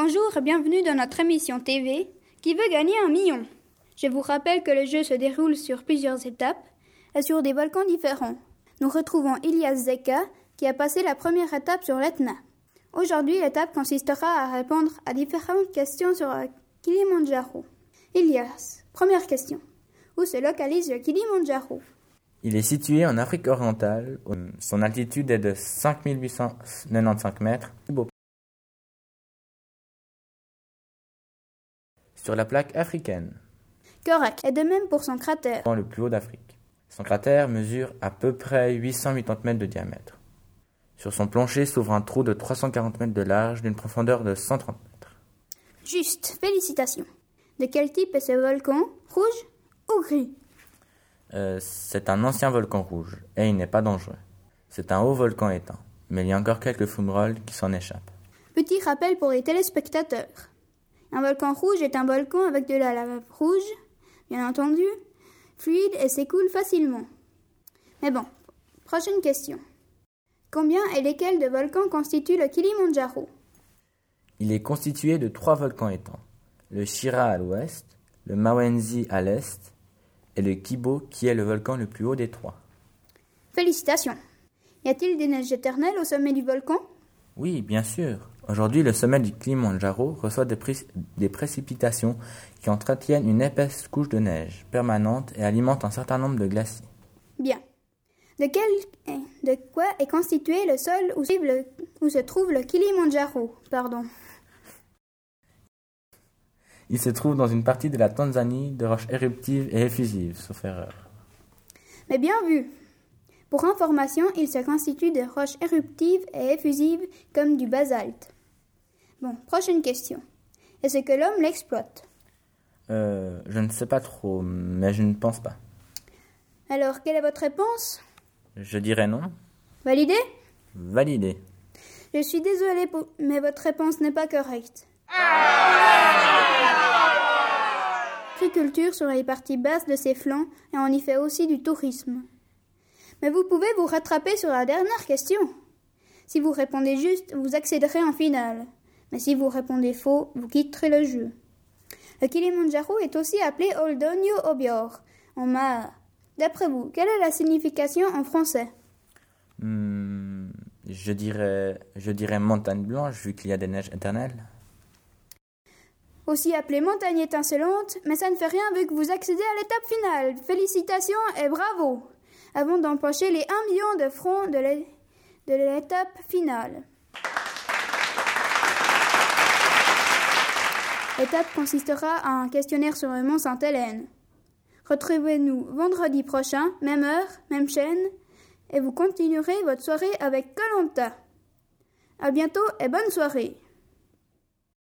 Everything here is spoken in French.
Bonjour et bienvenue dans notre émission TV qui veut gagner un million. Je vous rappelle que le jeu se déroule sur plusieurs étapes et sur des volcans différents. Nous retrouvons Ilias Zeka qui a passé la première étape sur l'Etna. Aujourd'hui, l'étape consistera à répondre à différentes questions sur le Kilimandjaro. Ilias, première question. Où se localise le Kilimandjaro Il est situé en Afrique orientale. Son altitude est de 5895 mètres. Sur la plaque africaine. Correct. Et de même pour son cratère. Le plus haut d'Afrique. Son cratère mesure à peu près 880 mètres de diamètre. Sur son plancher s'ouvre un trou de 340 mètres de large d'une profondeur de 130 mètres. Juste, félicitations. De quel type est ce volcan Rouge ou gris? Euh, C'est un ancien volcan rouge et il n'est pas dangereux. C'est un haut volcan éteint, mais il y a encore quelques fumerolles qui s'en échappent. Petit rappel pour les téléspectateurs. Un volcan rouge est un volcan avec de la lave rouge, bien entendu, fluide et s'écoule facilement. Mais bon, prochaine question. Combien et lesquels de volcans constituent le Kilimandjaro Il est constitué de trois volcans éteints. Le Shira à l'ouest, le Mawenzi à l'est et le Kibo qui est le volcan le plus haut des trois. Félicitations. Y a-t-il des neiges éternelles au sommet du volcan? Oui, bien sûr. Aujourd'hui, le sommet du Kilimandjaro reçoit des, des, précipitations qui entretiennent une épaisse couche de neige permanente et alimentent un certain nombre de glaciers. Bien. De, quel, de quoi est constitué le sol où, le, où se trouve le Kilimandjaro Pardon. Il se trouve dans une partie de la Tanzanie de roches éruptives et effusives, sauf erreur. Mais bien vu. Pour information, il se constitue de roches éruptives et effusives comme du basalte. Bon, prochaine question. Est-ce que l'homme l'exploite? Euh, Je ne sais pas trop, mais je ne pense pas. Alors, quelle est votre réponse? Je dirais non. Validé Validé. Je suis désolé, mais votre réponse n'est pas correcte. L'agriculture sur les parties basses de ses flancs et on y fait aussi du tourisme. Mais vous pouvez vous rattraper sur la dernière question. Si vous répondez juste, vous accéderez en finale. Mais si vous répondez faux, vous quitterez le jeu. Le Kilimanjaro est aussi appelé Oldonio Obior, en. D'après vous, quelle est la signification en français? Hmm, Je dirais, je dirais montagne blanche vu qu'il y a des neiges éternelles. Aussi appelée montagne étincelante, mais ça ne fait rien vu que vous accédez à l'étape finale. Félicitations et bravo Avant d'empocher les 1 million de francs de l'étape finale. L'étape consistera à un questionnaire sur le mont Sainte-Hélène. Retrouvez-nous vendredi prochain, même heure, même chaîne, et vous continuerez votre soirée avec Colanta. À bientôt et bonne soirée.